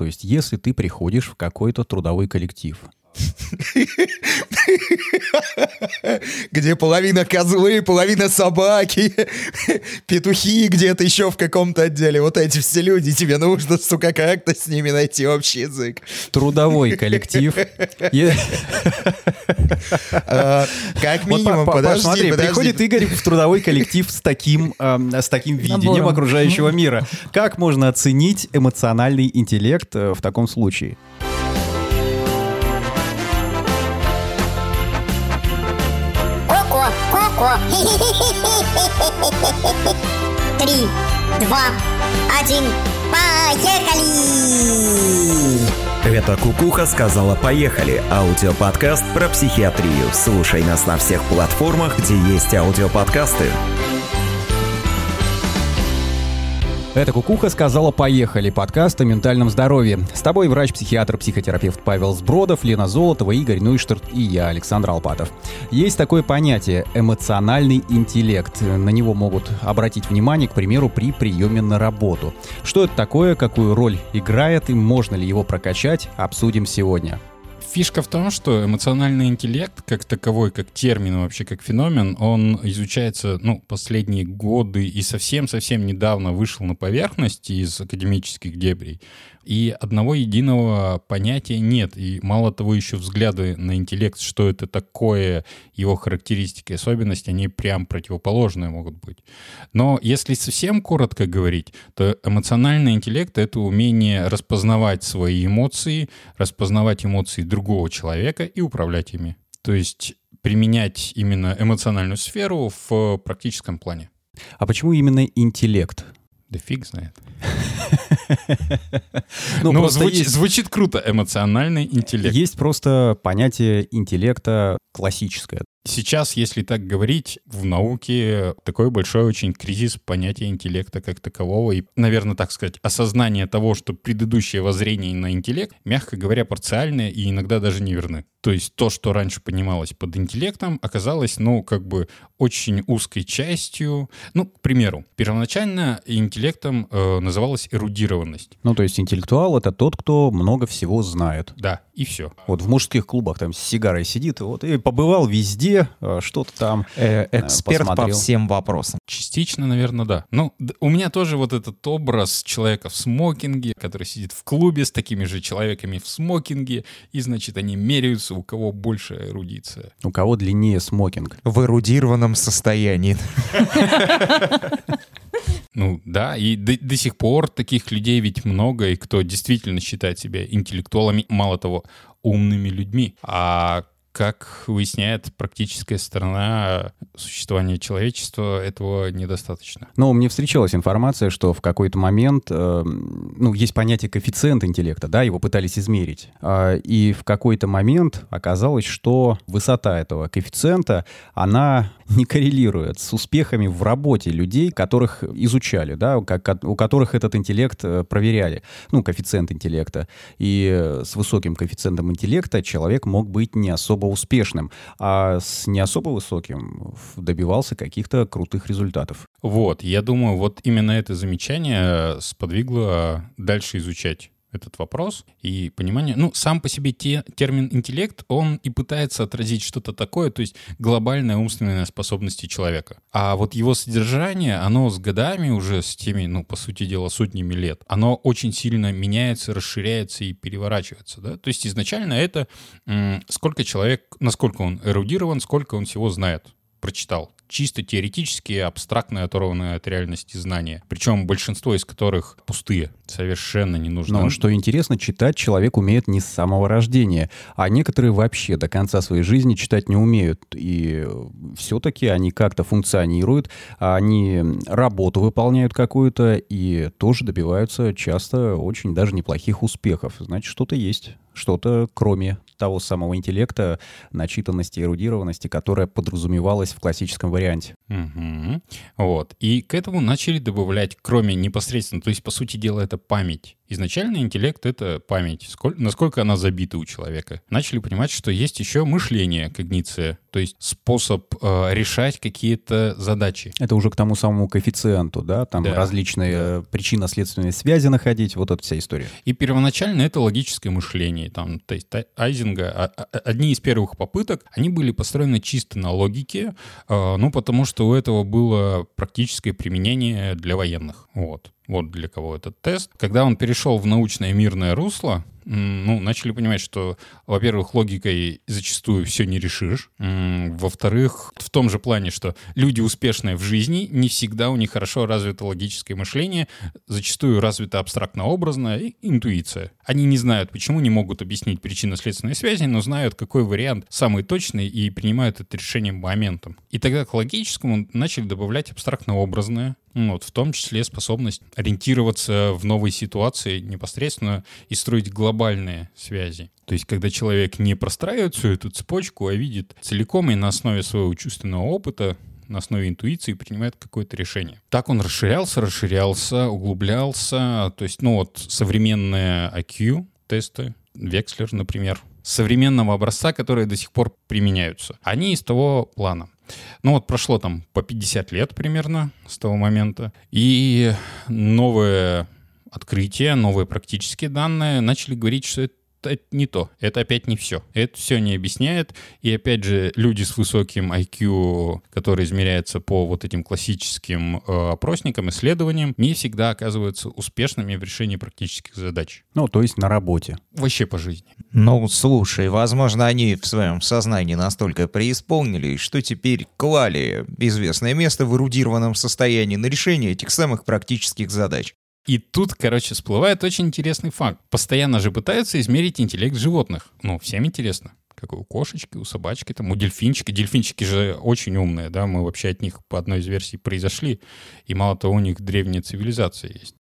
То есть, если ты приходишь в какой-то трудовой коллектив, Где половина козлы, половина собаки, петухи где-то еще в каком-то отделе. Вот эти все люди, тебе нужно, сука, как-то с ними найти общий язык. Трудовой коллектив. А, как минимум, подожди, Смотри, приходит Игорь в трудовой коллектив с таким, с таким видением окружающего мира. Как можно оценить эмоциональный интеллект э, в таком случае? Коко. Три, два, один, поехали! Это Кукуха сказала «Поехали» — аудиоподкаст про психиатрию. Слушай нас на всех платформах, где есть аудиоподкасты. Это «Кукуха» сказала «Поехали» подкаст о ментальном здоровье. С тобой врач-психиатр, психотерапевт Павел Сбродов, Лена Золотова, Игорь Нуйштарт и я, Александр Алпатов. Есть такое понятие «эмоциональный интеллект». На него могут обратить внимание, к примеру, при приеме на работу. Что это такое, какую роль играет и можно ли его прокачать, обсудим сегодня. Фишка в том, что эмоциональный интеллект, как таковой, как термин вообще, как феномен, он изучается, ну, последние годы и совсем-совсем недавно вышел на поверхность из академических дебрей. И одного единого понятия нет. И мало того, еще взгляды на интеллект, что это такое, его характеристики, особенности, они прям противоположные могут быть. Но если совсем коротко говорить, то эмоциональный интеллект — это умение распознавать свои эмоции, распознавать эмоции другого человека и управлять ими. То есть применять именно эмоциональную сферу в практическом плане. А почему именно интеллект? Да фиг знает. Ну, ну звучит, есть... звучит круто, эмоциональный интеллект. Есть просто понятие интеллекта классическое. Сейчас, если так говорить, в науке такой большой очень кризис понятия интеллекта как такового и, наверное, так сказать, осознание того, что предыдущее воззрение на интеллект, мягко говоря, парциальное и иногда даже неверны. То есть то, что раньше понималось под интеллектом, оказалось, ну, как бы очень узкой частью. Ну, к примеру, первоначально интеллектом э, называлась эрудированность. Ну, то есть интеллектуал — это тот, кто много всего знает. Да, и все. Вот в мужских клубах там с сигарой сидит, вот, и побывал везде, э, что-то там э, Эксперт посмотрел. по всем вопросам. Частично, наверное, да. Ну, у меня тоже вот этот образ человека в смокинге, который сидит в клубе с такими же человеками в смокинге, и, значит, они меряются у кого больше эрудиция. У кого длиннее смокинг. В эрудированном состоянии. Ну да, и до, до сих пор таких людей ведь много, и кто действительно считает себя интеллектуалами, мало того, умными людьми. А как выясняет практическая сторона существования человечества, этого недостаточно. Но мне встречалась информация, что в какой-то момент, э, ну, есть понятие коэффициент интеллекта, да, его пытались измерить. Э, и в какой-то момент оказалось, что высота этого коэффициента, она не коррелирует с успехами в работе людей, которых изучали, да, как, у которых этот интеллект э, проверяли, ну, коэффициент интеллекта. И с высоким коэффициентом интеллекта человек мог быть не особо успешным, а с не особо высоким добивался каких-то крутых результатов. Вот, я думаю, вот именно это замечание сподвигло дальше изучать этот вопрос и понимание. Ну, сам по себе те, термин интеллект, он и пытается отразить что-то такое, то есть глобальная умственная способности человека. А вот его содержание, оно с годами уже, с теми, ну, по сути дела, сотнями лет, оно очень сильно меняется, расширяется и переворачивается, да. То есть изначально это сколько человек, насколько он эрудирован, сколько он всего знает, прочитал чисто теоретические, абстрактные, оторванные от реальности знания. Причем большинство из которых пустые, совершенно не нужны. Но что интересно, читать человек умеет не с самого рождения, а некоторые вообще до конца своей жизни читать не умеют. И все-таки они как-то функционируют, они работу выполняют какую-то и тоже добиваются часто очень даже неплохих успехов. Значит, что-то есть что-то, кроме того самого интеллекта, начитанности, эрудированности, которая подразумевалась в классическом варианте. Угу. Вот. И к этому начали добавлять, кроме непосредственно, то есть, по сути дела, это память Изначально интеллект — это память, сколь- насколько она забита у человека. Начали понимать, что есть еще мышление, когниция, то есть способ э, решать какие-то задачи. Это уже к тому самому коэффициенту, да? Там Да, различные э, причинно-следственные связи находить, вот эта вся история. И первоначально это логическое мышление. Там, то есть Тай- Айзенга, а- а- одни из первых попыток, они были построены чисто на логике, э, ну, потому что у этого было практическое применение для военных. Вот. Вот для кого этот тест. Когда он перешел в научное мирное русло, ну, начали понимать, что, во-первых, логикой зачастую все не решишь. Во-вторых, в том же плане, что люди, успешные в жизни, не всегда у них хорошо развито логическое мышление, зачастую развита абстрактно-образная интуиция. Они не знают, почему, не могут объяснить причинно-следственные связи, но знают, какой вариант самый точный и принимают это решение моментом. И тогда к логическому начали добавлять абстрактно-образное, вот, в том числе способность ориентироваться в новой ситуации непосредственно и строить глобальные связи. То есть, когда человек не простраивает всю эту цепочку, а видит целиком и на основе своего чувственного опыта на основе интуиции принимает какое-то решение. Так он расширялся, расширялся, углублялся. То есть, ну вот, современные IQ тесты, Векслер, например, современного образца, которые до сих пор применяются. Они из того плана. Ну вот прошло там по 50 лет примерно с того момента, и новые открытия, новые практические данные начали говорить, что это это не то, это опять не все. Это все не объясняет. И опять же, люди с высоким IQ, который измеряется по вот этим классическим э, опросникам, исследованиям, не всегда оказываются успешными в решении практических задач. Ну, то есть на работе. Вообще по жизни. Ну, слушай, возможно, они в своем сознании настолько преисполнились, что теперь клали известное место в эрудированном состоянии на решение этих самых практических задач. И тут, короче, всплывает очень интересный факт. Постоянно же пытаются измерить интеллект животных. Ну, всем интересно. Как у кошечки, у собачки, там, у дельфинчика. Дельфинчики же очень умные, да, мы вообще от них по одной из версий произошли. И мало того, у них древняя цивилизация есть.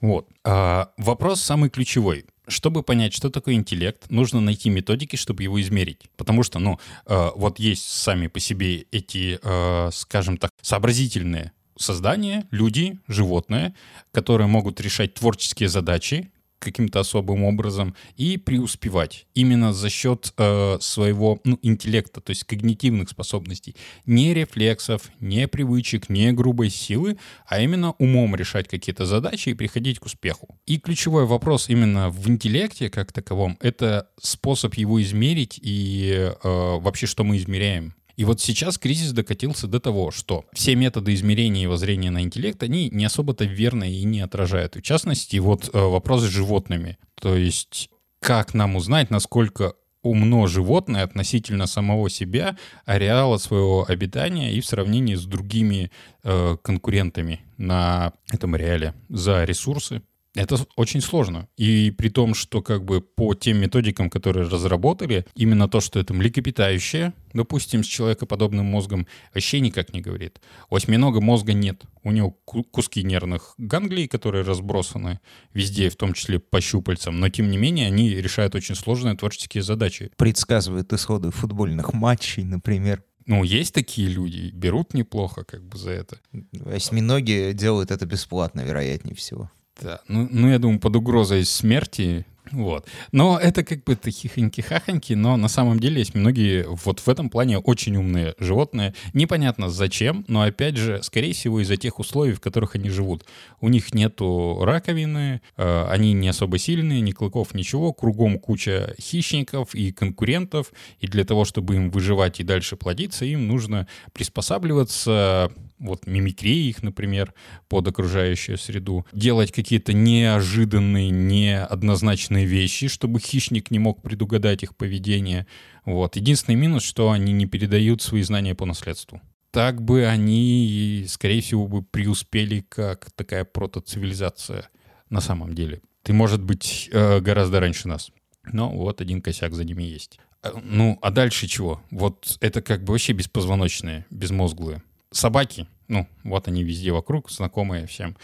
Вот. А, вопрос самый ключевой. Чтобы понять, что такое интеллект, нужно найти методики, чтобы его измерить. Потому что, ну, э, вот есть сами по себе эти, э, скажем так, сообразительные создания, люди, животные, которые могут решать творческие задачи каким-то особым образом и преуспевать именно за счет э, своего ну, интеллекта, то есть когнитивных способностей. Не рефлексов, не привычек, не грубой силы, а именно умом решать какие-то задачи и приходить к успеху. И ключевой вопрос именно в интеллекте как таковом — это способ его измерить и э, вообще что мы измеряем. И вот сейчас кризис докатился до того, что все методы измерения и воззрения на интеллект, они не особо-то верно и не отражают. В частности, вот э, вопрос с животными. То есть как нам узнать, насколько умно животное относительно самого себя, ареала своего обитания и в сравнении с другими э, конкурентами на этом реале за ресурсы, это очень сложно. И при том, что как бы по тем методикам, которые разработали, именно то, что это млекопитающее, допустим, с человекоподобным мозгом, вообще никак не говорит. У осьминога мозга нет. У него ку- куски нервных ганглий, которые разбросаны везде, в том числе по щупальцам. Но, тем не менее, они решают очень сложные творческие задачи. Предсказывают исходы футбольных матчей, например. Ну, есть такие люди, берут неплохо как бы за это. Осьминоги делают это бесплатно, вероятнее всего. Да, ну, ну, я думаю, под угрозой смерти, вот. Но это как бы хихоньки-хахоньки, но на самом деле есть многие вот в этом плане очень умные животные. Непонятно зачем, но опять же, скорее всего, из-за тех условий, в которых они живут. У них нету раковины, э, они не особо сильные, ни клыков, ничего, кругом куча хищников и конкурентов, и для того, чтобы им выживать и дальше плодиться, им нужно приспосабливаться вот мимикрии их, например, под окружающую среду, делать какие-то неожиданные, неоднозначные вещи, чтобы хищник не мог предугадать их поведение. Вот. Единственный минус, что они не передают свои знания по наследству. Так бы они, скорее всего, бы преуспели как такая протоцивилизация на самом деле. Ты, может быть, э, гораздо раньше нас. Но вот один косяк за ними есть. Э, Ну, а дальше чего? Вот это как бы вообще беспозвоночные, безмозглые собаки, ну, вот они везде вокруг, знакомые всем.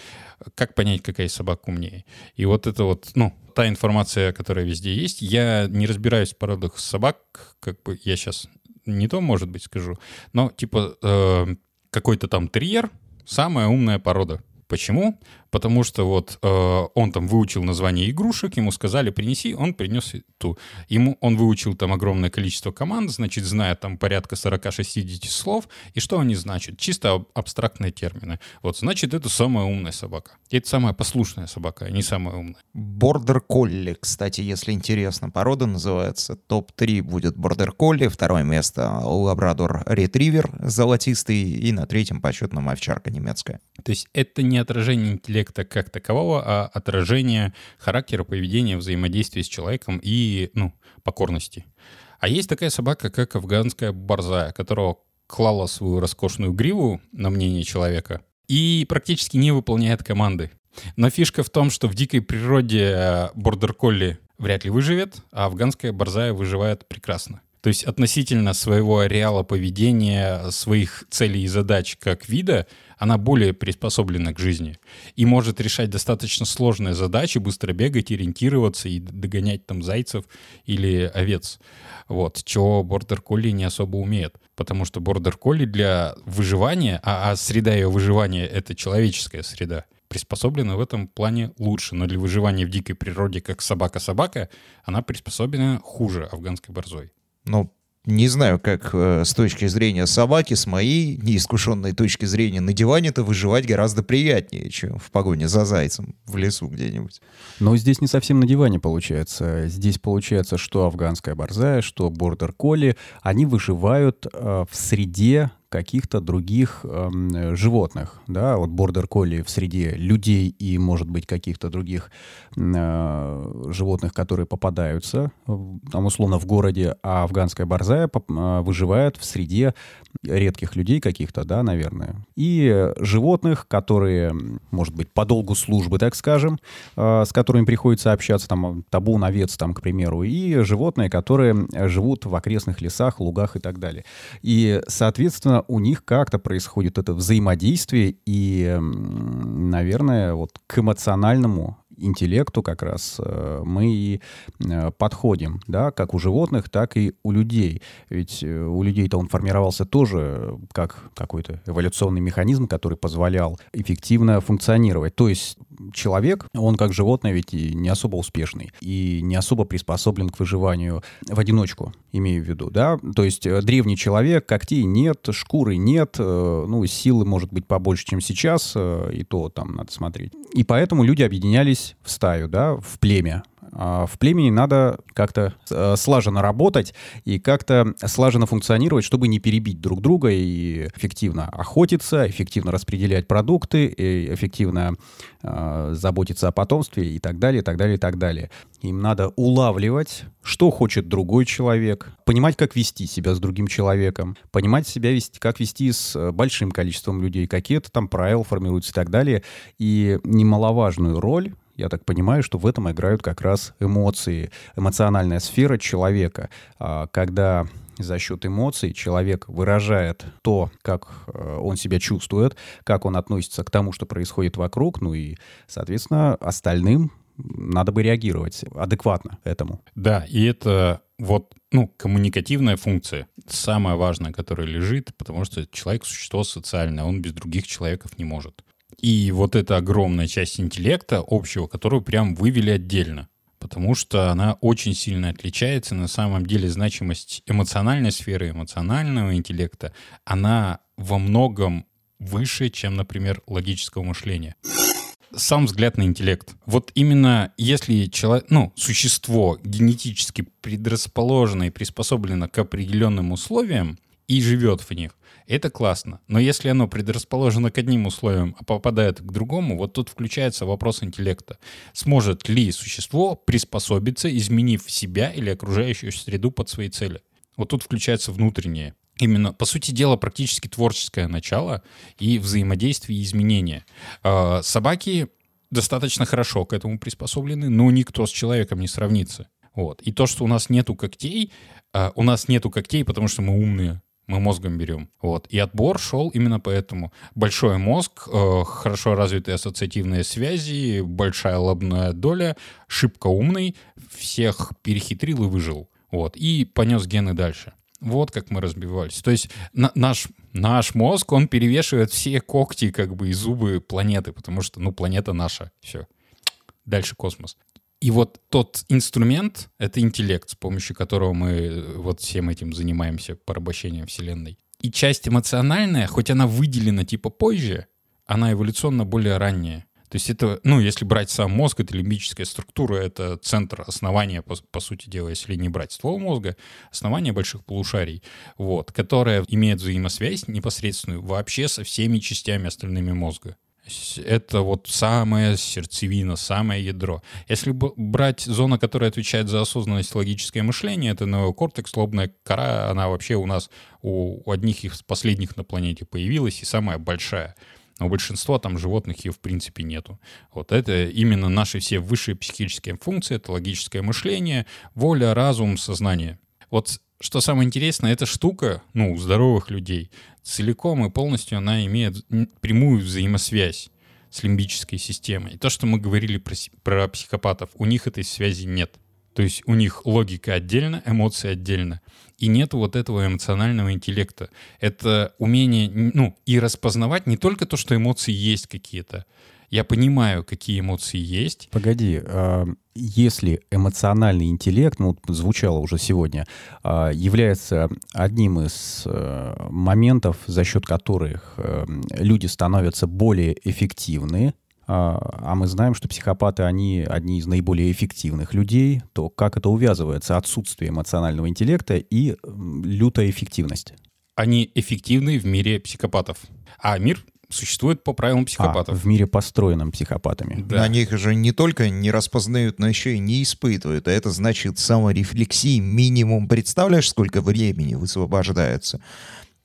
Как понять, какая из собак умнее? И вот это вот, ну, та информация, которая везде есть. Я не разбираюсь в породах собак, как бы я сейчас не то, может быть, скажу, но типа э, какой-то там терьер — самая умная порода. Почему? Потому что вот э, он там выучил название игрушек, ему сказали принеси, он принес ту. Ему он выучил там огромное количество команд, значит, знает там порядка 40-60 слов, и что они значат? Чисто абстрактные термины. Вот, значит, это самая умная собака. Это самая послушная собака, а не самая умная. Бордер колли, кстати, если интересно, порода называется. Топ-3 будет бордер колли, второе место лабрадор ретривер золотистый и на третьем почетном овчарка немецкая. То есть это не отражение интеллекта как такового, а отражение характера, поведения, взаимодействия с человеком и, ну, покорности. А есть такая собака, как афганская борзая, которая клала свою роскошную гриву на мнение человека и практически не выполняет команды. Но фишка в том, что в дикой природе бордер-колли вряд ли выживет, а афганская борзая выживает прекрасно. То есть относительно своего ареала поведения, своих целей и задач как вида, она более приспособлена к жизни и может решать достаточно сложные задачи, быстро бегать, ориентироваться и догонять там зайцев или овец. Вот, чего бордер колли не особо умеет. Потому что бордер колли для выживания, а, а среда ее выживания — это человеческая среда, приспособлена в этом плане лучше. Но для выживания в дикой природе, как собака-собака, она приспособлена хуже афганской борзой. Ну, не знаю, как э, с точки зрения собаки, с моей неискушенной точки зрения, на диване-то выживать гораздо приятнее, чем в погоне за зайцем в лесу где-нибудь. Но здесь не совсем на диване получается. Здесь получается, что афганская борзая, что бордер колли, они выживают э, в среде каких-то других э, животных, да, вот бордер колли в среде людей и, может быть, каких-то других э, животных, которые попадаются, там, условно, в городе, а афганская борзая э, выживает в среде редких людей каких-то, да, наверное, и животных, которые, может быть, по долгу службы, так скажем, э, с которыми приходится общаться, там, табун, овец, там, к примеру, и животные, которые живут в окрестных лесах, лугах и так далее. И, соответственно, у них как-то происходит это взаимодействие, и, наверное, вот к эмоциональному интеллекту как раз э, мы и э, подходим, да, как у животных, так и у людей. Ведь э, у людей-то он формировался тоже как какой-то эволюционный механизм, который позволял эффективно функционировать. То есть человек, он как животное ведь и не особо успешный и не особо приспособлен к выживанию в одиночку, имею в виду, да. То есть древний человек, когтей нет, шкуры нет, ну, силы, может быть, побольше, чем сейчас, и то там надо смотреть. И поэтому люди объединялись в стаю, да, в племя. А в племени надо как-то э, слаженно работать и как-то слаженно функционировать, чтобы не перебить друг друга и эффективно охотиться, эффективно распределять продукты, и эффективно э, заботиться о потомстве и так далее, и так далее, и так далее. Им надо улавливать, что хочет другой человек, понимать, как вести себя с другим человеком, понимать себя вести, как вести с э, большим количеством людей, какие-то там правила формируются и так далее. И немаловажную роль я так понимаю, что в этом играют как раз эмоции, эмоциональная сфера человека. А, когда за счет эмоций человек выражает то, как э, он себя чувствует, как он относится к тому, что происходит вокруг, ну и, соответственно, остальным надо бы реагировать адекватно этому. Да, и это вот, ну, коммуникативная функция, самая важная, которая лежит, потому что человек — существо социальное, он без других человеков не может. И вот эта огромная часть интеллекта общего, которую прям вывели отдельно. Потому что она очень сильно отличается. На самом деле значимость эмоциональной сферы, эмоционального интеллекта, она во многом выше, чем, например, логического мышления сам взгляд на интеллект. Вот именно если человек, ну, существо генетически предрасположено и приспособлено к определенным условиям и живет в них, это классно. Но если оно предрасположено к одним условиям, а попадает к другому, вот тут включается вопрос интеллекта. Сможет ли существо приспособиться, изменив себя или окружающую среду под свои цели? Вот тут включается внутреннее. Именно, по сути дела, практически творческое начало и взаимодействие и изменения. А, собаки достаточно хорошо к этому приспособлены, но никто с человеком не сравнится. Вот. И то, что у нас нету когтей, а, у нас нету когтей, потому что мы умные, мы мозгом берем. Вот. И отбор шел именно поэтому. Большой мозг, э, хорошо развитые ассоциативные связи, большая лобная доля, шибко умный, всех перехитрил и выжил. Вот. И понес гены дальше. Вот как мы разбивались. То есть на, наш Наш мозг, он перевешивает все когти, как бы, и зубы планеты, потому что, ну, планета наша, все. Дальше космос. И вот тот инструмент — это интеллект, с помощью которого мы э, вот всем этим занимаемся, порабощением Вселенной. И часть эмоциональная, хоть она выделена типа позже, она эволюционно более ранняя. То есть это, ну, если брать сам мозг, это лимбическая структура, это центр основания, по, по сути дела, если не брать ствол мозга, основание больших полушарий, вот, которое имеет взаимосвязь непосредственную вообще со всеми частями остальными мозга это вот самая сердцевина, самое ядро. Если брать зону, которая отвечает за осознанность логическое мышление, это неокортекс, лобная кора, она вообще у нас у, одних из последних на планете появилась и самая большая. Но у большинства там животных ее в принципе нету. Вот это именно наши все высшие психические функции, это логическое мышление, воля, разум, сознание. Вот что самое интересное, эта штука, ну, у здоровых людей, целиком и полностью она имеет прямую взаимосвязь с лимбической системой. То, что мы говорили про, про психопатов, у них этой связи нет. То есть у них логика отдельно, эмоции отдельно. И нет вот этого эмоционального интеллекта. Это умение, ну, и распознавать не только то, что эмоции есть какие-то, я понимаю, какие эмоции есть. Погоди, а, если эмоциональный интеллект, ну, звучало уже сегодня, а, является одним из э, моментов, за счет которых э, люди становятся более эффективны, а, а мы знаем, что психопаты, они одни из наиболее эффективных людей, то как это увязывается отсутствие эмоционального интеллекта и лютая эффективность? Они эффективны в мире психопатов. А мир существует по правилам психопатов. А, в мире построенном психопатами. Да. Они их же не только не распознают, но еще и не испытывают. А это значит саморефлексии минимум. Представляешь, сколько времени высвобождается?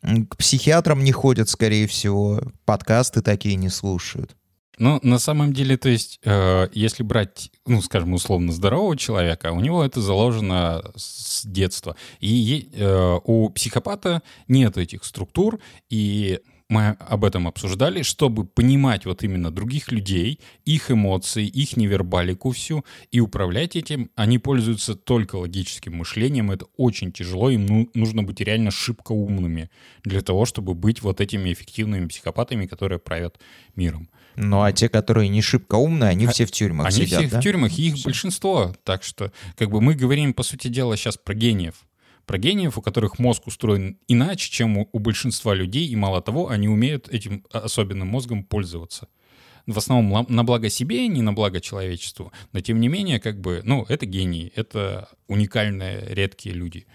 К психиатрам не ходят, скорее всего. Подкасты такие не слушают. Ну, на самом деле, то есть, э, если брать, ну, скажем, условно здорового человека, у него это заложено с детства. И э, у психопата нет этих структур, и мы об этом обсуждали, чтобы понимать вот именно других людей, их эмоции, их невербалику всю, и управлять этим, они пользуются только логическим мышлением, это очень тяжело, им ну, нужно быть реально шибко умными для того, чтобы быть вот этими эффективными психопатами, которые правят миром. Ну а те, которые не шибко умные, они а, все в тюрьмах они сидят, все да? в тюрьмах, и их все. большинство. Так что, как бы мы говорим, по сути дела, сейчас про гениев про гениев, у которых мозг устроен иначе, чем у, у большинства людей, и мало того, они умеют этим особенным мозгом пользоваться. В основном на благо себе, не на благо человечеству. Но тем не менее, как бы, ну, это гении, это уникальные, редкие люди.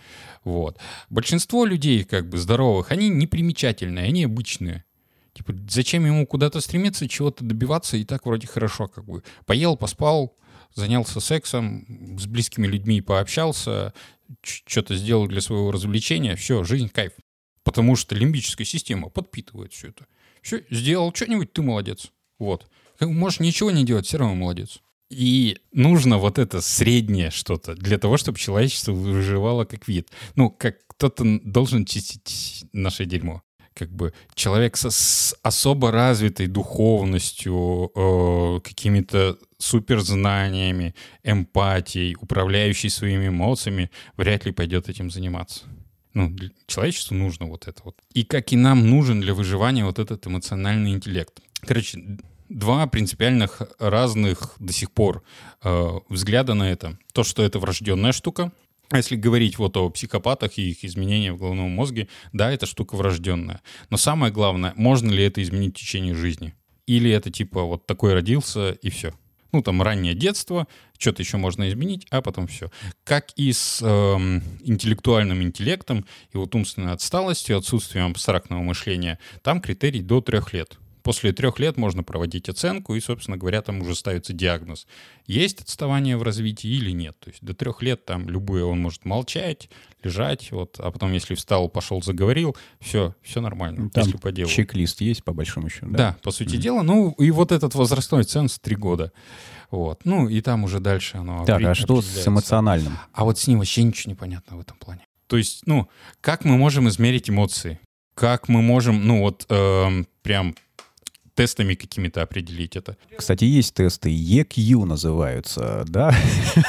Вот. Большинство людей, как бы, здоровых, они непримечательные, они обычные. Типа, зачем ему куда-то стремиться, чего-то добиваться, и так вроде хорошо, как бы. Поел, поспал, занялся сексом, с близкими людьми пообщался, что-то сделал для своего развлечения, все, жизнь кайф. Потому что лимбическая система подпитывает все это. Все, сделал что-нибудь, ты молодец. Вот. Можешь ничего не делать, все равно молодец. И нужно вот это среднее что-то для того, чтобы человечество выживало как вид. Ну, как кто-то должен чистить наше дерьмо. Как бы человек со, с особо развитой духовностью, э, какими-то суперзнаниями, эмпатией, управляющий своими эмоциями, вряд ли пойдет этим заниматься. Ну, человечеству нужно вот это вот. И как и нам нужен для выживания вот этот эмоциональный интеллект. Короче, два принципиальных разных до сих пор э, взгляда на это. То, что это врожденная штука, а если говорить вот о психопатах и их изменениях в головном мозге, да, эта штука врожденная. Но самое главное, можно ли это изменить в течение жизни? Или это типа вот такой родился и все? ну, там, раннее детство, что-то еще можно изменить, а потом все. Как и с э, интеллектуальным интеллектом и вот умственной отсталостью, отсутствием абстрактного мышления, там критерий до трех лет. После трех лет можно проводить оценку, и, собственно говоря, там уже ставится диагноз. Есть отставание в развитии или нет. То есть до трех лет там любое он может молчать, лежать, вот, а потом, если встал, пошел, заговорил, все, все нормально. Там если по делу. чек-лист есть, по большому счету. Да, да по сути mm-hmm. дела. Ну, и вот этот возрастной ценз три года. Вот. Ну, и там уже дальше оно Так, а что с эмоциональным? А вот с ним вообще ничего не понятно в этом плане. То есть, ну, как мы можем измерить эмоции? Как мы можем, ну, вот э, прям тестами какими-то определить это. Кстати, есть тесты, EQ называются, да?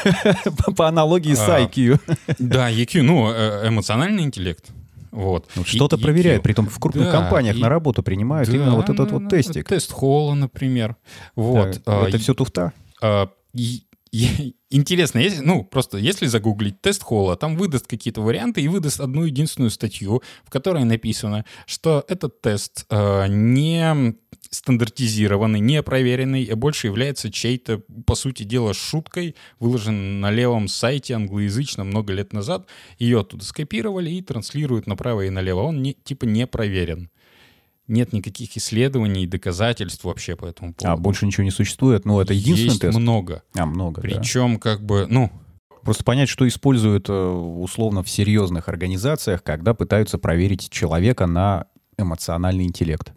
По аналогии с IQ. Да, EQ, ну, э, эмоциональный интеллект. Вот. Вот что-то проверяют, EQ. притом в крупных Да, компаниях и- на работу принимают Да, именно вот этот да, вот да, тестик. Тест Холла, например. Вот. Да, а, это и- все туфта. а, и- и- Интересно, если, ну, просто если загуглить тест Холла, там выдаст какие-то варианты и выдаст одну единственную статью, в которой написано, что этот тест а, не стандартизированный, не проверенный, а больше является чьей-то, по сути дела, шуткой, выложен на левом сайте англоязычном много лет назад. Ее оттуда скопировали и транслируют направо и налево. Он не, типа не проверен. Нет никаких исследований доказательств вообще по этому поводу. А больше ничего не существует. Ну, это единственный Есть тест. много. А, много, да. Причем, как бы, ну, Просто понять, что используют э, условно в серьезных организациях, когда пытаются проверить человека на эмоциональный интеллект.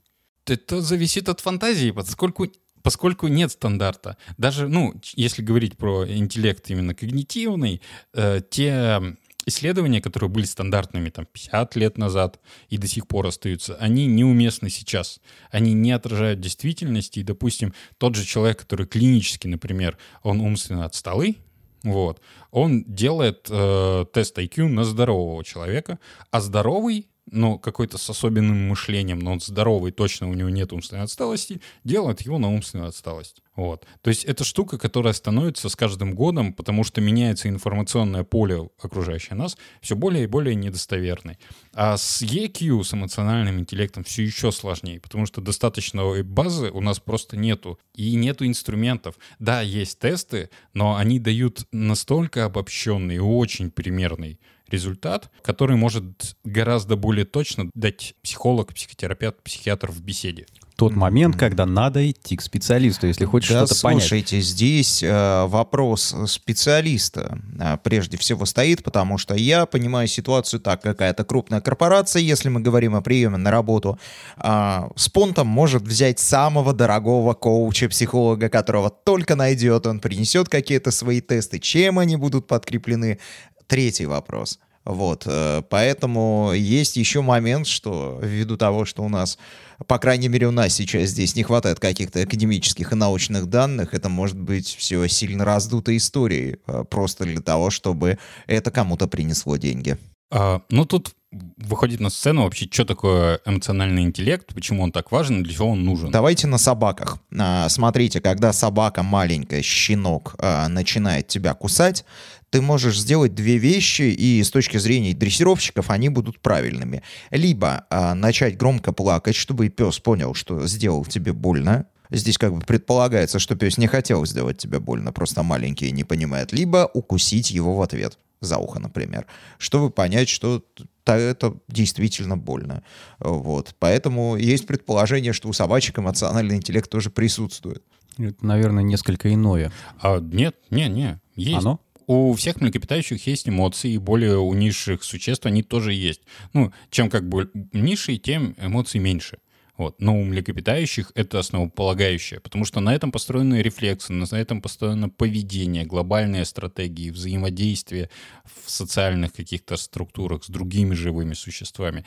Это зависит от фантазии, поскольку Поскольку нет стандарта, даже, ну, если говорить про интеллект именно когнитивный, э, те исследования, которые были стандартными там 50 лет назад и до сих пор остаются, они неуместны сейчас. Они не отражают действительности. И, допустим, тот же человек, который клинически, например, он умственно отсталый, вот, он делает э, тест IQ на здорового человека, а здоровый, ну, какой-то с особенным мышлением, но он здоровый, точно у него нет умственной отсталости, делает его на умственную отсталость. Вот. То есть это штука, которая становится с каждым годом, потому что меняется информационное поле, окружающее нас, все более и более недостоверной. А с EQ, с эмоциональным интеллектом, все еще сложнее, потому что достаточной базы у нас просто нету. И нету инструментов. Да, есть тесты, но они дают настолько обобщенный и очень примерный результат, который может гораздо более точно дать психолог, психотерапевт, психиатр в беседе. Тот момент, когда надо идти к специалисту, если хочешь Да, что-то понять. слушайте, здесь э, вопрос специалиста э, прежде всего стоит, потому что я понимаю ситуацию так, какая-то крупная корпорация, если мы говорим о приеме на работу, а, с понтом может взять самого дорогого коуча, психолога, которого только найдет, он принесет какие-то свои тесты, чем они будут подкреплены. Третий вопрос. Вот, э, поэтому есть еще момент, что ввиду того, что у нас, по крайней мере, у нас сейчас здесь не хватает каких-то академических и научных данных, это может быть все сильно раздутой историей, э, просто для того, чтобы это кому-то принесло деньги. А, ну, тут выходит на сцену вообще, что такое эмоциональный интеллект, почему он так важен для чего он нужен. Давайте на собаках. А, Смотрите, когда собака маленькая, щенок, а, начинает тебя кусать, ты можешь сделать две вещи, и с точки зрения дрессировщиков они будут правильными. Либо а, начать громко плакать, чтобы пес понял, что сделал тебе больно. Здесь как бы предполагается, что пес не хотел сделать тебе больно, просто маленький и не понимает. Либо укусить его в ответ за ухо, например, чтобы понять, что это действительно больно. Вот. Поэтому есть предположение, что у собачек эмоциональный интеллект тоже присутствует. Это, наверное, несколько иное. А, нет, не, не, есть. Оно? У всех млекопитающих есть эмоции, и более у низших существ они тоже есть. Ну, чем как бы низшие, тем эмоций меньше. Вот. Но у млекопитающих это основополагающее, потому что на этом построены рефлексы, на этом построено поведение, глобальные стратегии, взаимодействие в социальных каких-то структурах с другими живыми существами.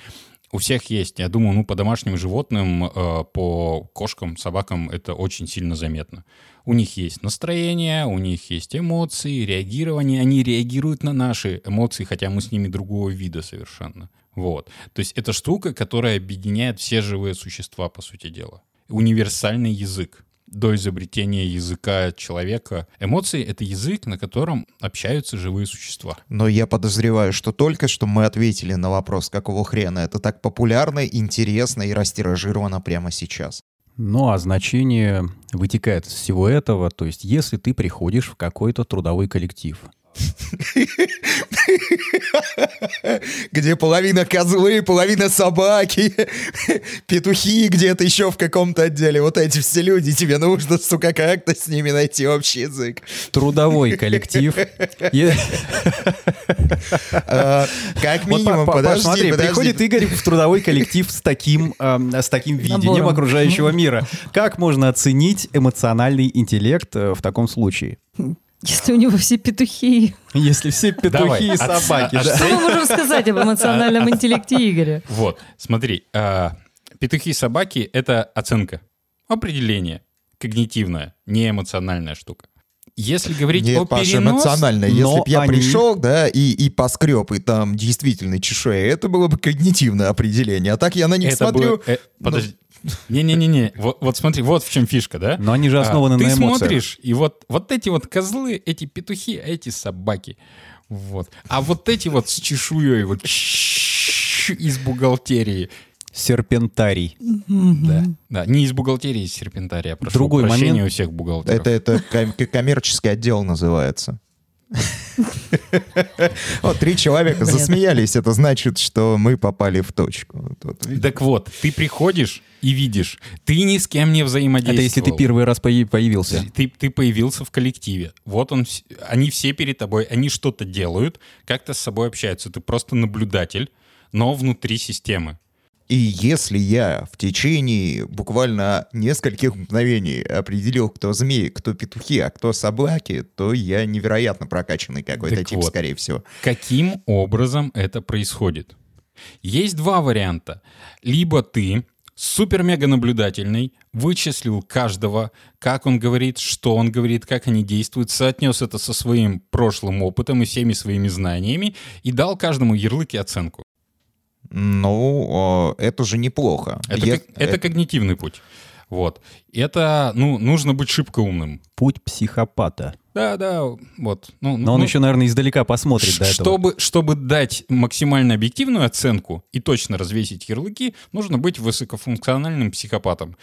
У всех есть. Я думаю, ну, по домашним животным, э, по кошкам, собакам это очень сильно заметно. У них есть настроение, у них есть эмоции, реагирование. Они реагируют на наши эмоции, хотя мы с ними другого вида совершенно. Вот. То есть это штука, которая объединяет все живые существа, по сути дела. Универсальный язык. До изобретения языка человека эмоции — это язык, на котором общаются живые существа. Но я подозреваю, что только что мы ответили на вопрос, какого хрена это так популярно, интересно и растиражировано прямо сейчас. Ну, а значение вытекает из всего этого. То есть, если ты приходишь в какой-то трудовой коллектив, Где половина козлы, половина собаки, петухи где-то еще в каком-то отделе. Вот эти все люди, тебе нужно, сука, как-то с ними найти общий язык. трудовой коллектив... А, Как минимум, по- по- подожди, приходит Игорь в трудовой коллектив с таким, эм, с таким видением окружающего мира. Как можно оценить эмоциональный интеллект э, в таком случае? Если у него все петухи. Если все петухи Давай, и собаки? Что мы можем сказать об эмоциональном интеллекте Игоря? Вот, смотри, а, петухи и собаки — это оценка, определение, когнитивная, не эмоциональная штука. Если говорить Нет, о Паша, перенос... эмоционально. Если бы я они- пришел, да, и, и поскреб, и там действительно чешуя, это было бы когнитивное определение. А так я на них Это смотрю... было- э, подожди. Не-не-не-не, вот, вот смотри, вот в чем фишка, да? Но они же А, основаны ты на эмоциях. смотришь, и вот, вот эти вот козлы, эти петухи, а эти собаки. Вот. А вот эти вот с чешуей, вот из бухгалтерии. Серпентарий. Да, да, не из бухгалтерии, из серпентария. Прошу Другой момент. у всех бухгалтеров. Это, это ком- коммерческий отдел называется. Вот три человека засмеялись, это значит, что мы попали в точку. Так вот, ты приходишь и видишь, ты ни с кем не взаимодействовал. Это если ты первый раз появ- появился. Ты, ты появился в коллективе. Вот он, они все перед тобой, они что-то делают, как-то с собой общаются. Ты просто наблюдатель, но внутри системы. И если я в течение буквально нескольких мгновений определил, кто змеи, кто петухи, а кто собаки, то я невероятно прокачанный какой-то Так тип, вот. скорее всего. Каким образом это происходит? Есть два варианта. Либо ты супер-мега наблюдательный, вычислил каждого, как он говорит, что он говорит, как они действуют, соотнес это со своим прошлым опытом и всеми своими знаниями и дал каждому ярлык и оценку. Ну, это же неплохо. Это, Я- как- это когнитивный путь. Вот. Это, ну, нужно быть шибко умным. Путь психопата. Да, да, вот. Ну, Но он ну, еще, наверное, издалека посмотрит ш- до этого. чтобы, чтобы дать максимально объективную оценку и точно развесить ярлыки, нужно быть высокофункциональным психопатом.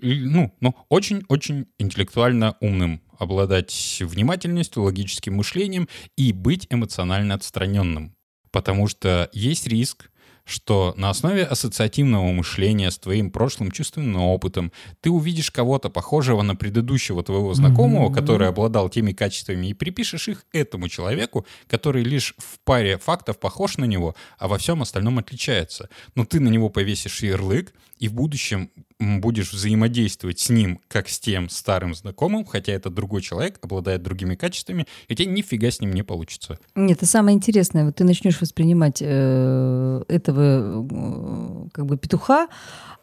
Ну, ну очень-очень интеллектуально умным, обладать внимательностью, логическим мышлением и быть эмоционально отстраненным. Потому что есть риск, что на основе ассоциативного мышления с твоим прошлым чувственным опытом ты увидишь кого-то похожего на предыдущего твоего знакомого, который обладал теми качествами, и припишешь их этому человеку, который лишь в паре фактов похож на него, а во всем остальном отличается. Но ты на него повесишь ярлык, и в будущем будешь взаимодействовать с ним, как с тем старым знакомым, хотя это другой человек, обладает другими качествами, и у тебя нифига с ним не получится. Нет, это самое интересное. Вот ты начнешь воспринимать э, этого э, как бы петуха,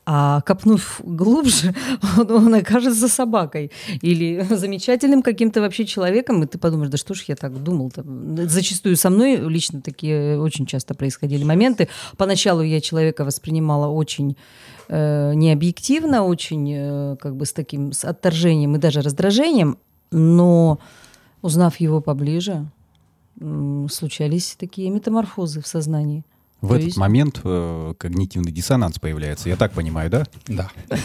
а копнув глубже, он, он окажется собакой или замечательным каким-то вообще человеком, и ты подумаешь, да что ж я так думал-то. Зачастую со мной лично такие очень часто происходили моменты. Поначалу я человека воспринимала очень э, необъективно, очень э, как бы с таким с отторжением и даже раздражением, но узнав его поближе, случались такие метаморфозы в сознании. В То этот есть- момент э, когнитивный диссонанс появляется. Я так понимаю, да? Да.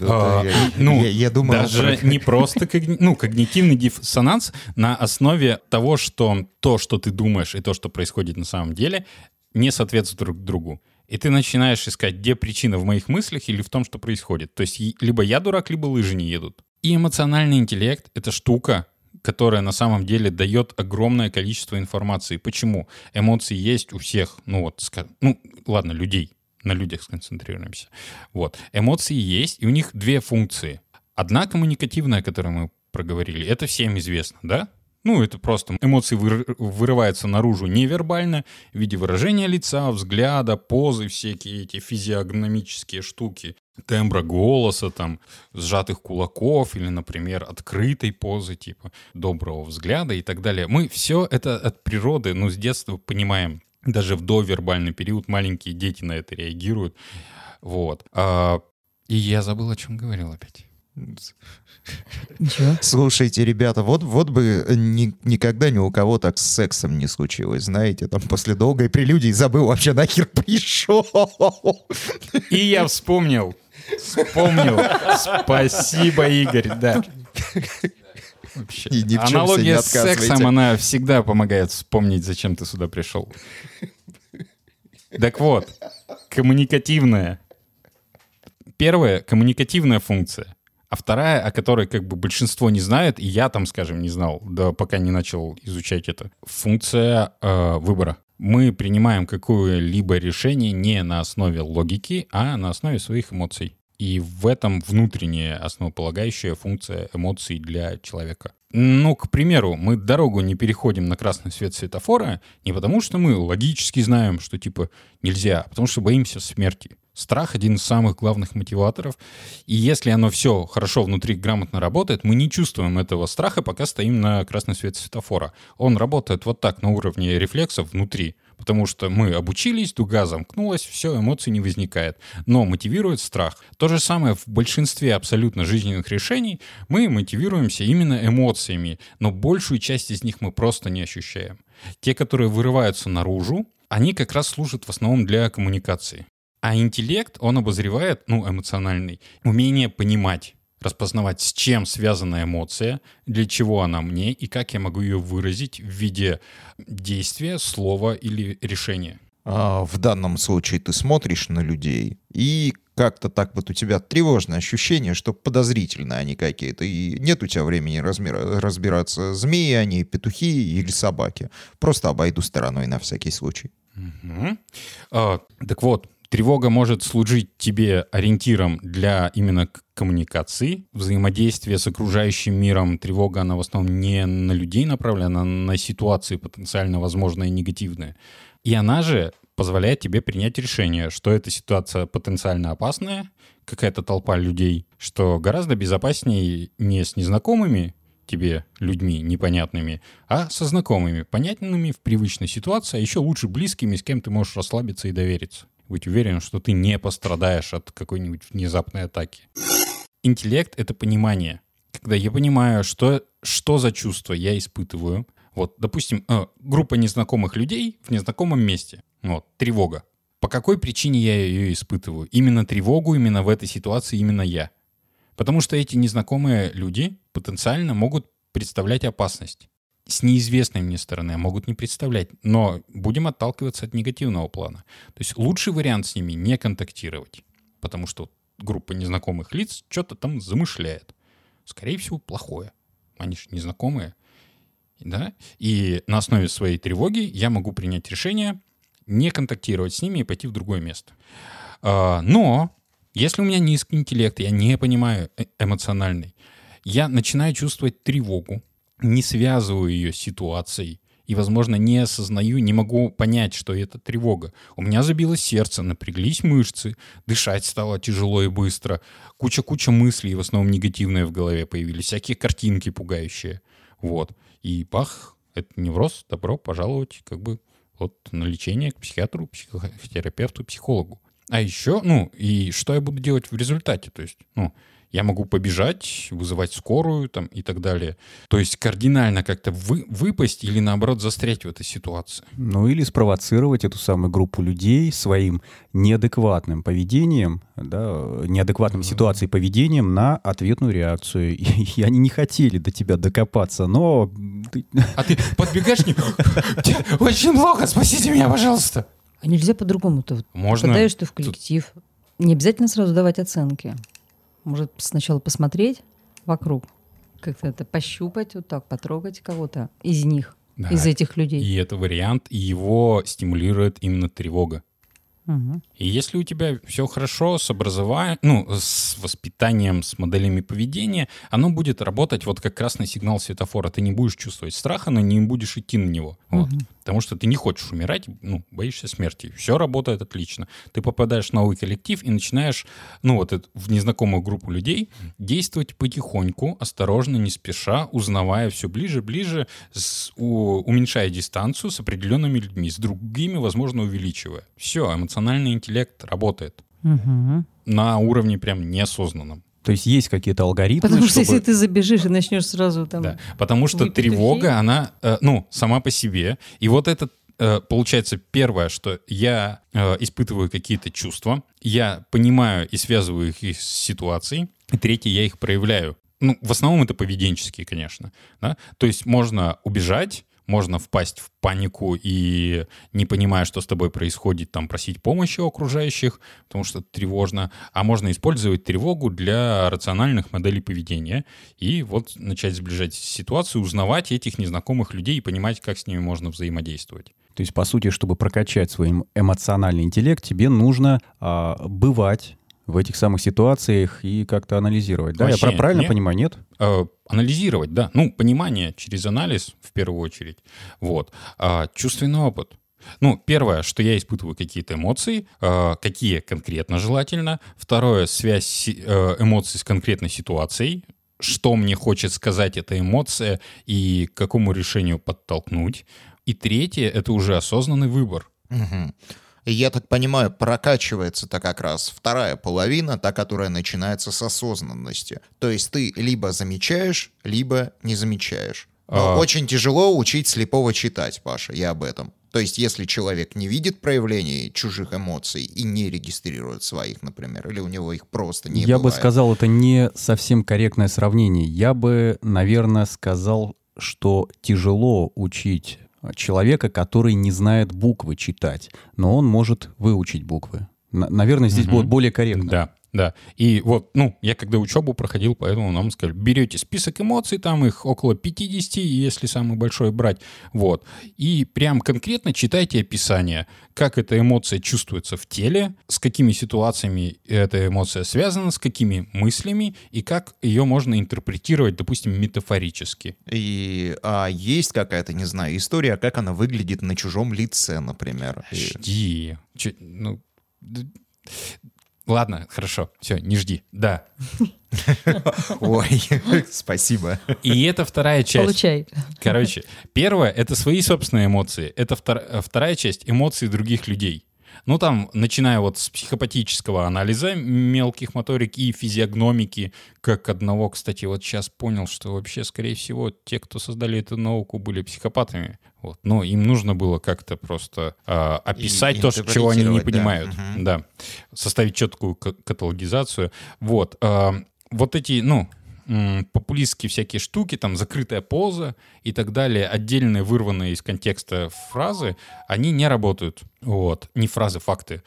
А, ну, я- думал, даже не просто ну, когнитивный диссонанс на основе того, что то, что ты думаешь, и то, что происходит на самом деле, не соответствуют друг другу. И ты начинаешь искать, где причина в моих мыслях или в том, что происходит. То есть либо я дурак, либо лыжи не едут. И эмоциональный интеллект — это штука, которая на самом деле дает огромное количество информации. Почему? Эмоции есть у всех, ну вот, ну ладно, людей, на людях сконцентрируемся. Вот. Эмоции есть, и у них две функции. Одна коммуникативная, которую мы проговорили, это всем известно, да? Ну, это просто эмоции выр- вырываются наружу невербально в виде выражения лица, взгляда, позы, всякие эти физиогномические штуки, тембра голоса, там, сжатых кулаков или, например, открытой позы, типа доброго взгляда и так далее. Мы все это от природы, ну, с детства понимаем. Даже в довербальный период маленькие дети на это реагируют. Вот. А, и я забыл, о чем говорил опять. Ничего. Слушайте, ребята, вот, вот бы ни- никогда ни у кого так с сексом не случилось, знаете, там после долгой прелюдии забыл вообще нахер пришел. И я вспомнил. Вспомнил. Спасибо, Игорь, да. Вообще. И ни в чем себе Аналогия с сексом, она всегда помогает вспомнить, зачем ты сюда пришел. Так вот, коммуникативная. Первая — коммуникативная функция. А вторая, о которой как бы большинство не знает, и я там, скажем, не знал, да, пока не начал изучать это, функция э, выбора. Мы принимаем какое-либо решение не на основе логики, а на основе своих эмоций. И в этом внутренняя основополагающая функция эмоций для человека. Ну, к примеру, мы дорогу не переходим на красный свет светофора не потому, что мы логически знаем, что типа нельзя, а потому что боимся смерти. Страх один из самых главных мотиваторов. И если оно все хорошо внутри грамотно работает, мы не чувствуем этого страха, пока стоим на красный свет светофора. Он работает вот так на уровне рефлексов внутри. Потому что мы обучились, дуга замкнулась, все, эмоций не возникает. Но мотивирует страх. То же самое в большинстве абсолютно жизненных решений мы мотивируемся именно эмоциями, но большую часть из них мы просто не ощущаем. Те, которые вырываются наружу, они как раз служат в основном для коммуникации. А интеллект, он обозревает, ну, эмоциональный, умение понимать, распознавать, с чем связана эмоция, для чего она мне и как я могу ее выразить в виде действия, слова или решения. А, в данном случае ты смотришь на людей, и как-то так вот у тебя тревожное ощущение, что подозрительно они какие-то, и нет у тебя времени размера- разбираться, змеи они, петухи или собаки. Просто обойду стороной на всякий случай. Мгм. А, так вот, тревога может служить тебе ориентиром для именно коммуникации, взаимодействия с окружающим миром. Тревога, она в основном не на людей направлена, а на ситуации потенциально возможные негативные. И она же позволяет тебе принять решение, что эта ситуация потенциально опасная, какая-то толпа людей, что гораздо безопаснее не с незнакомыми тебе людьми непонятными, а со знакомыми, понятными в привычной ситуации, а еще лучше близкими, с кем ты можешь расслабиться и довериться. Быть уверен, что ты не пострадаешь от какой-нибудь внезапной атаки. Интеллект — это понимание. Когда я понимаю, что, что за чувство я испытываю. Вот, допустим, э, группа незнакомых людей в незнакомом месте. Вот, тревога. По какой причине я ее испытываю? Именно тревогу, именно в этой ситуации, именно я. Потому что эти незнакомые люди потенциально могут представлять опасность. С неизвестной мне стороны а могут не представлять. Но будем отталкиваться от негативного плана. То есть лучший вариант с ними не контактировать. Потому что группа незнакомых лиц что-то там замышляет. Скорее всего, плохое. Они же незнакомые. Да? И на основе своей тревоги я могу принять решение не контактировать с ними и пойти в другое место. А, Но если у меня низкий интеллект, я не понимаю э- эмоциональный, я начинаю чувствовать тревогу, не связываю ее с ситуацией и, возможно, не осознаю, не могу понять, что это тревога. У меня забилось сердце, напряглись мышцы, дышать стало тяжело и быстро, куча-куча мыслей, в основном негативные в голове появились, всякие картинки пугающие. Вот. И бах, это невроз, добро пожаловать как бы вот на лечение к психиатру, психотерапевту, психологу. А еще, ну, и что я буду делать в результате? То есть, ну, я могу побежать, вызывать скорую там и так далее. То есть кардинально как-то вы, выпасть или наоборот застрять в этой ситуации. Ну или спровоцировать эту самую группу людей своим неадекватным поведением, да, неадекватным ситуацией поведением на ответную реакцию. И, и они не хотели до тебя докопаться, но ты- А ты подбегаешь к ним, очень плохо, спасите меня, пожалуйста. А нельзя по-другому-то. Можно. Попадаешь ты в коллектив. Не обязательно сразу давать оценки. Может, сначала посмотреть вокруг, как-то это пощупать, вот так, потрогать кого-то из них, Да. из этих людей. И это вариант, и его стимулирует именно тревога. И если у тебя все хорошо с образованием, ну, с воспитанием, с моделями поведения, оно будет работать вот как красный сигнал светофора. Ты не будешь чувствовать страха, но не будешь идти на него. Вот. Потому что ты не хочешь умирать, ну, боишься смерти. Все работает отлично. Ты попадаешь в новый коллектив и начинаешь, ну, вот это, в незнакомую группу людей действовать потихоньку, осторожно, не спеша, узнавая все ближе, ближе, с- у- уменьшая дистанцию с определенными людьми, с другими, возможно, увеличивая. Все, эмоциональный интеллект работает Мгм. на уровне прям неосознанном. То есть есть какие-то алгоритмы, Потому что чтобы... если ты забежишь и начнешь сразу там... Да, потому что тревога, она, э, ну, сама по себе. И вот это, э, получается, первое, что я э, испытываю какие-то чувства, я понимаю и связываю их с ситуацией. И третье, я их проявляю. Ну, в основном это поведенческие, конечно. Да? То есть можно убежать, можно впасть в панику и, не понимая, что с тобой происходит, там, просить помощи у окружающих, потому что тревожно. А можно использовать тревогу для рациональных моделей поведения и вот начать сближать ситуацию, узнавать этих незнакомых людей и понимать, как с ними можно взаимодействовать. То есть, по сути, чтобы прокачать свой эм- эмоциональный интеллект, тебе нужно а, бывать в этих самых ситуациях и как-то анализировать. Да, я Вообще про- правильно нет. понимаю, нет? Э, анализировать, да. Ну, понимание через анализ в первую очередь. Вот. А чувственный опыт. Ну, первое, что я испытываю какие-то эмоции, э, какие конкретно желательно. Второе, связь э, эмоций с конкретной ситуацией, что мне хочет сказать эта эмоция и к какому решению подтолкнуть. И третье — это уже осознанный выбор. Мгм. Я так понимаю, прокачивается-то как раз вторая половина, та, которая начинается с осознанности. То есть ты либо замечаешь, либо не замечаешь. Но А. очень тяжело учить слепого читать, Паша, я об этом. То есть если человек не видит проявлений чужих эмоций и не регистрирует своих, например, или у него их просто не Я бы бывает. сказал, это не совсем корректное сравнение. Я бы, наверное, сказал, что тяжело учить человека, который не знает буквы читать, но он может выучить буквы. Наверное, здесь Мгм. будет более корректно. Да, да. И вот, ну, я когда учебу проходил, поэтому нам сказали, берете список эмоций, там их около 50, если самый большой брать, вот. И прям конкретно читайте описание, как эта эмоция чувствуется в теле, с какими ситуациями эта эмоция связана, с какими мыслями, и как ее можно интерпретировать, допустим, метафорически. И а, есть какая-то, не знаю, история, как она выглядит на чужом лице, например. И- Жди. Чё- ну, д- Ладно, хорошо, все, не жди. Да. Ой, спасибо. И это вторая часть. Получай. Короче, первое — это свои собственные эмоции. Это втор- вторая часть — эмоции других людей. Ну, там, начиная вот с психопатического анализа мелких моторик и физиогномики, как одного, кстати, вот сейчас понял, что вообще, скорее всего, те, кто создали эту науку, были психопатами. Вот. Но им нужно было как-то просто а, описать И то, что- чего они не да. понимают. Мгм. Да. Составить четкую ка- каталогизацию. Вот. а, вот эти, ну, популистские всякие штуки, там закрытая поза и так далее, отдельные вырванные из контекста фразы, они не работают. Вот. Не фразы, факты.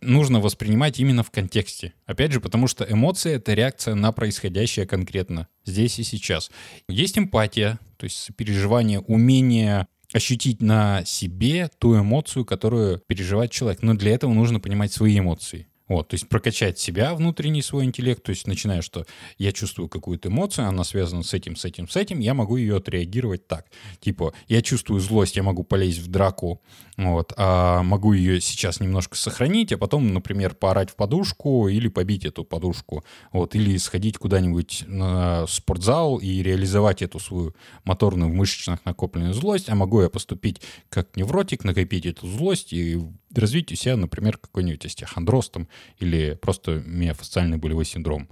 Нужно воспринимать именно в контексте. Опять же, потому что эмоция — это реакция на происходящее конкретно, здесь и сейчас. Есть эмпатия, то есть сопереживание, умение ощутить на себе ту эмоцию, которую переживает человек. Но для этого нужно понимать свои эмоции. Вот, то есть прокачать себя, внутренний свой интеллект, то есть начиная, что я чувствую какую-то эмоцию, она связана с этим, с этим, с этим, я могу ее отреагировать так. Типа, я чувствую злость, я могу полезть в драку, вот, а могу ее сейчас немножко сохранить, а потом, например, поорать в подушку или побить эту подушку, вот, или сходить куда-нибудь на спортзал и реализовать эту свою моторную в мышечных накопленную злость, а могу я поступить как невротик, накопить эту злость и развить себя, например, какой-нибудь остеохондроз или просто миофасциальный болевой синдром.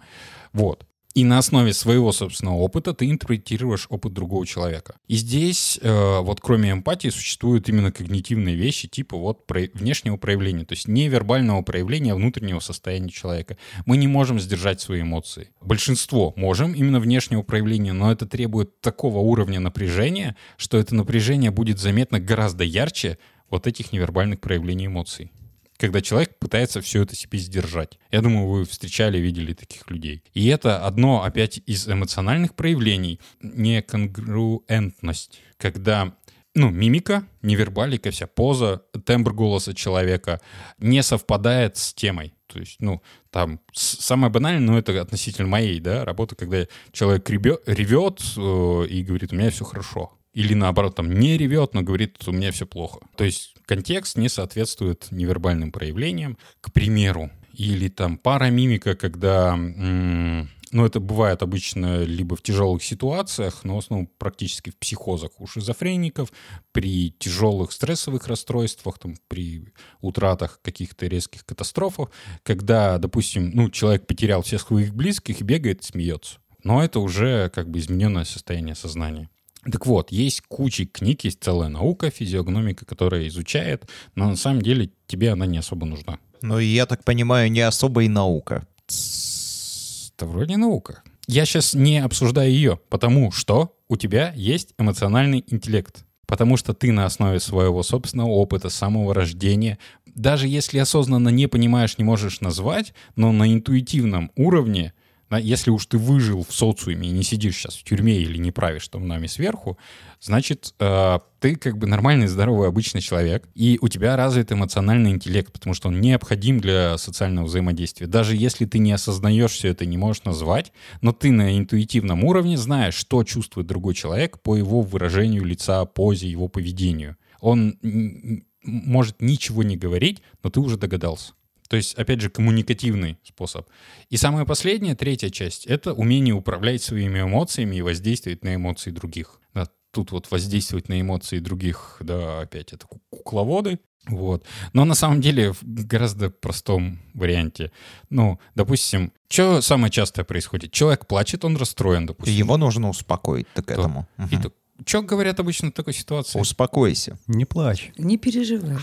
Вот. И на основе своего собственного опыта ты интерпретируешь опыт другого человека. И здесь, э, вот кроме эмпатии, существуют именно когнитивные вещи, типа вот про- внешнего проявления, то есть невербального проявления внутреннего состояния человека. Мы не можем сдержать свои эмоции. Большинство можем именно внешнего проявления, но это требует такого уровня напряжения, что это напряжение будет заметно гораздо ярче вот этих невербальных проявлений эмоций когда человек пытается все это себе сдержать. Я думаю, вы встречали, видели таких людей. И это одно, опять, из эмоциональных проявлений, неконгруентность, когда ну, мимика, невербалика, вся поза, тембр голоса человека не совпадает с темой. То есть, ну, там, самое банальное, но это относительно моей, да, работы, когда человек ребё- ревет э, и говорит, у меня все хорошо. Или наоборот, там, не ревет, но говорит, у меня все плохо. То есть контекст не соответствует невербальным проявлениям, к примеру. Или там парамимика, когда... м, ну, это бывает обычно либо в тяжелых ситуациях, но в основном практически в психозах у шизофреников, при тяжелых стрессовых расстройствах, там, при утратах каких-то резких катастрофах, когда, допустим, ну, человек потерял всех своих близких и бегает, смеется. Но это уже как бы измененное состояние сознания. Так вот, есть куча книг, есть целая наука, физиогномика, которая изучает, но на самом деле тебе она не особо нужна. Ну, я так понимаю, не особо и наука. Это вроде наука. Я сейчас не обсуждаю ее, потому что у тебя есть эмоциональный интеллект. Потому что ты на основе своего собственного опыта, самого рождения, даже если осознанно не понимаешь, не можешь назвать, но на интуитивном уровне, если уж ты выжил в социуме и не сидишь сейчас в тюрьме или не правишь там нами сверху, значит, э, ты как бы нормальный, здоровый, обычный человек, и у тебя развит эмоциональный интеллект, потому что он необходим для социального взаимодействия. Даже если ты не осознаешь все это, не можешь назвать, но ты на интуитивном уровне знаешь, что чувствует другой человек по его выражению лица, позе, его поведению. Он может ничего не говорить, но ты уже догадался. То есть, опять же, коммуникативный способ. И самая последняя, третья часть, это умение управлять своими эмоциями и воздействовать на эмоции других. Да, тут вот воздействовать на эмоции других, да, опять это ку- кукловоды. Вот. Но на самом деле в гораздо простом варианте. Ну, допустим, что самое частое происходит? Человек плачет, он расстроен, допустим. Его нужно успокоить так То- этому. И Мгм. то- что говорят обычно в такой ситуации? Успокойся. Не плачь. Не переживай.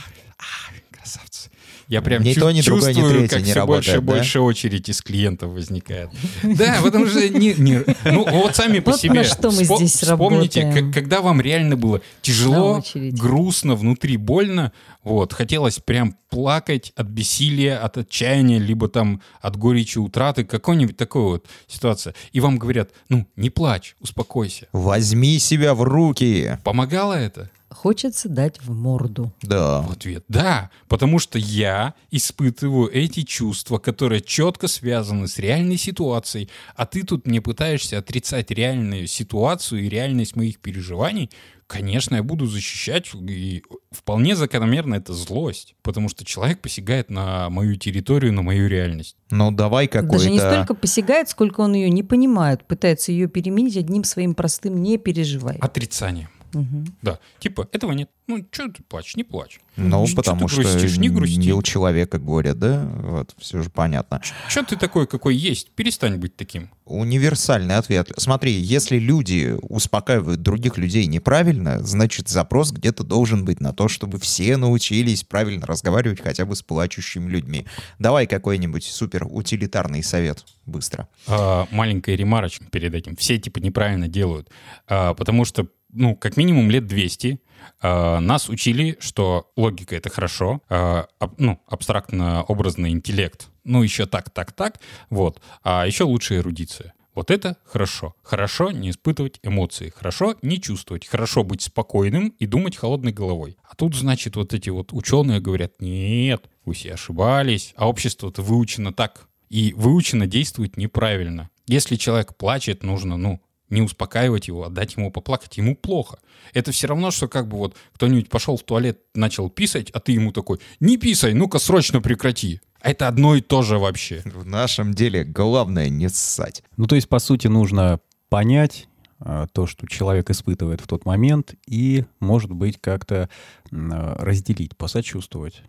Я прям Ни чу- то, ни другое, ни чувствую, третье как не все больше и работает, да? больше очередь из клиентов возникает. Да, потому что не, не- ну вот сами по Вот себе. что мы Вспо- здесь Вспомните, работаем. как- когда вам реально было тяжело, грустно, внутри больно, вот, хотелось прям плакать от бессилия, от отчаяния, либо там от горечи утраты, какой-нибудь такой вот ситуация. И вам говорят, ну, не плачь, успокойся. Возьми себя в руки. Помогало это? Хочется дать в морду. Да. В ответ «да», потому что я испытываю эти чувства, которые четко связаны с реальной ситуацией, а ты тут мне пытаешься отрицать реальную ситуацию и реальность моих переживаний, конечно, я буду защищать, и вполне закономерно это злость, потому что человек посягает на мою территорию, на мою реальность. Ну, давай Даже не какой-то... столько посягает, сколько он ее не понимает, пытается ее переменить одним своим простым «не переживай». Отрицанием. Мгм. Да, типа, этого нет. Ну, что ты плачешь? Не плачь. Ну, Чё потому ты что грустишь? Не грусти. не у человека горе, да? Вот, все же понятно. Что ты такой, какой есть? Перестань быть таким. Универсальный ответ. Смотри, если люди успокаивают других людей неправильно, значит запрос где-то должен быть на то, чтобы все научились правильно разговаривать хотя бы с плачущими людьми. Давай какой-нибудь супер утилитарный совет быстро. А, маленькая ремарочка перед этим. Все типа неправильно делают. А, потому что, ну, как минимум лет 200 а, нас учили, что логика — это хорошо, а, ну, абстрактно-образный интеллект, ну, еще так, так, так, вот. А еще лучше эрудиция. Вот это хорошо. Хорошо не испытывать эмоции. Хорошо не чувствовать. Хорошо быть спокойным и думать холодной головой. А тут, значит, вот эти вот ученые говорят, нет, вы все ошибались, а общество-то выучено так. И выучено действовать неправильно. Если человек плачет, нужно, ну, не успокаивать его, а дать ему поплакать. Ему плохо. Это все равно, что как бы вот кто-нибудь пошел в туалет, начал писать, а ты ему такой, не писай, ну-ка срочно прекрати. А это одно и то же вообще. В нашем деле главное не ссать. Ну, то есть, по сути, нужно понять а, то, что человек испытывает в тот момент, и, может быть, как-то а, разделить, посочувствовать.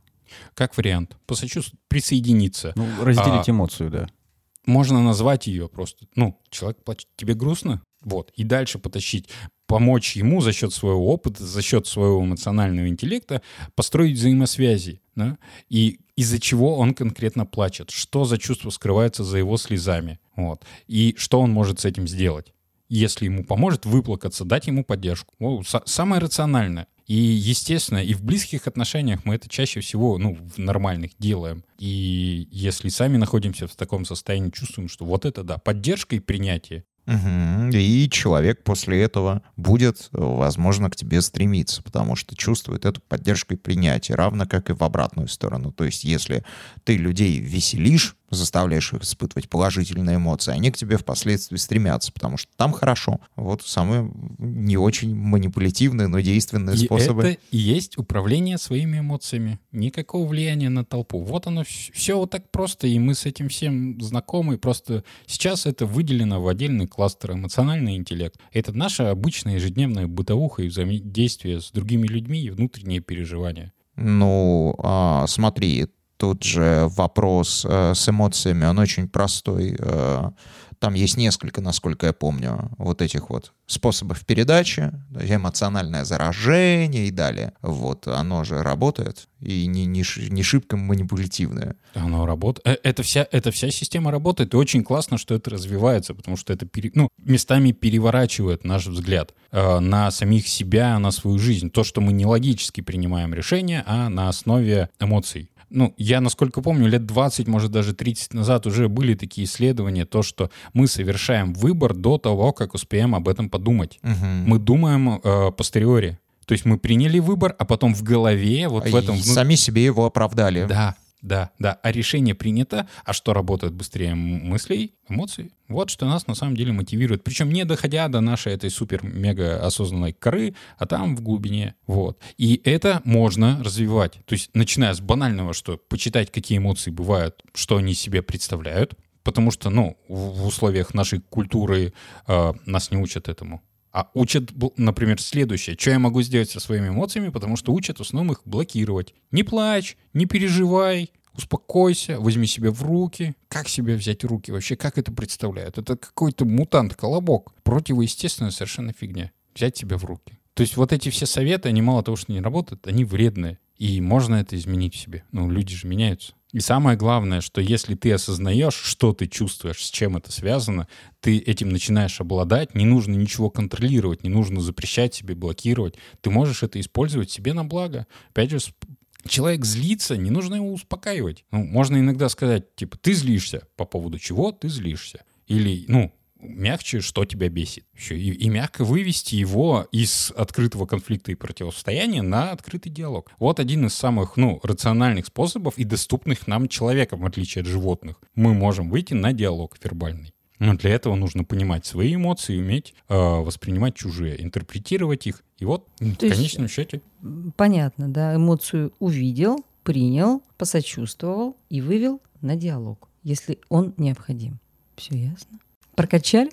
Как вариант. Посочувствовать, присоединиться. Ну, разделить А, эмоцию, да. Можно назвать ее просто. Ну, человек плачет, тебе грустно? Вот. И дальше потащить, помочь ему за счет своего опыта, за счет своего эмоционального интеллекта построить взаимосвязи. Да? И из-за чего он конкретно плачет, что за чувство скрывается за его слезами. Вот. И что он может с этим сделать. Если ему поможет выплакаться, дать ему поддержку. Са- самое рациональное. И, естественно, и в близких отношениях мы это чаще всего, ну, в нормальных делаем. И если сами находимся в таком состоянии, чувствуем, что вот это да, поддержка и принятие. Мгм. И человек после этого будет, э, возможно, к тебе стремиться, потому что чувствует эту поддержку и принятие, равно как и в обратную сторону. То есть, если ты людей веселишь, заставляешь их испытывать положительные эмоции, они к тебе впоследствии стремятся, потому что там хорошо. Вот самые не очень манипулятивные, но действенные И способы. это и есть управление своими эмоциями. Никакого влияния на толпу. Вот оно все вот так просто, и мы с этим всем знакомы. Просто сейчас это выделено в отдельный кластер эмоциональный интеллект. Это наша обычная ежедневная бытовуха и взаимодействие с другими людьми и внутренние переживания. Ну, а, смотри, тут же вопрос э, с эмоциями, он очень простой. Э, там есть несколько, насколько я помню, вот этих вот способов передачи, эмоциональное заражение и далее. Вот, оно же работает и не, не, не шибко манипулятивное. Оно работает. Это вся, эта вся система работает, и очень классно, что это развивается, потому что это пере- ну, местами переворачивает наш взгляд э, на самих себя, на свою жизнь. То, что мы не логически принимаем решения, а на основе эмоций. Ну, я, насколько помню, лет 20, может, даже 30 назад уже были такие исследования, то, что мы совершаем выбор до того, как успеем об этом подумать. Мы думаем э, постериори. То есть мы приняли выбор, а потом в голове, вот в этом... сами себе его оправдали. да, Да, да. А решение принято. А что работает быстрее мыслей? Эмоций. Вот что нас на самом деле мотивирует. Причем не доходя до нашей этой супер-мега осознанной коры, а там в глубине. Вот. И это можно развивать. То есть начиная с банального, что почитать, какие эмоции бывают, что они себе представляют, потому что, ну, в условиях нашей культуры э, нас не учат этому. А учат, например, следующее. Что я могу сделать со своими эмоциями, потому что учат в основном их блокировать. Не плачь, не переживай, успокойся, возьми себя в руки. Как себя взять в руки вообще? Как это представляют? Это какой-то мутант-колобок. Противоестественная совершенно фигня. Взять себя в руки. То есть вот эти все советы, они мало того, что не работают, они вредные. И можно это изменить в себе. Ну, люди же меняются. И самое главное, что если ты осознаешь, что ты чувствуешь, с чем это связано, ты этим начинаешь обладать, не нужно ничего контролировать, не нужно запрещать себе, блокировать. Ты можешь это использовать себе на благо. Опять же, человек злится, не нужно его успокаивать. Ну, можно иногда сказать, типа, ты злишься, по поводу чего ты злишься. Или, ну, мягче, что тебя бесит. Еще и, и мягко вывести его из открытого конфликта и противостояния на открытый диалог. Вот один из самых, ну, рациональных способов и доступных нам человеком, в отличие от животных. Мы можем выйти на диалог вербальный. Но для этого нужно понимать свои эмоции, уметь э, воспринимать чужие, интерпретировать их. И вот, То в конечном есть, счете... Понятно, да. Эмоцию увидел, принял, посочувствовал и вывел на диалог, если он необходим. Все ясно? parka chal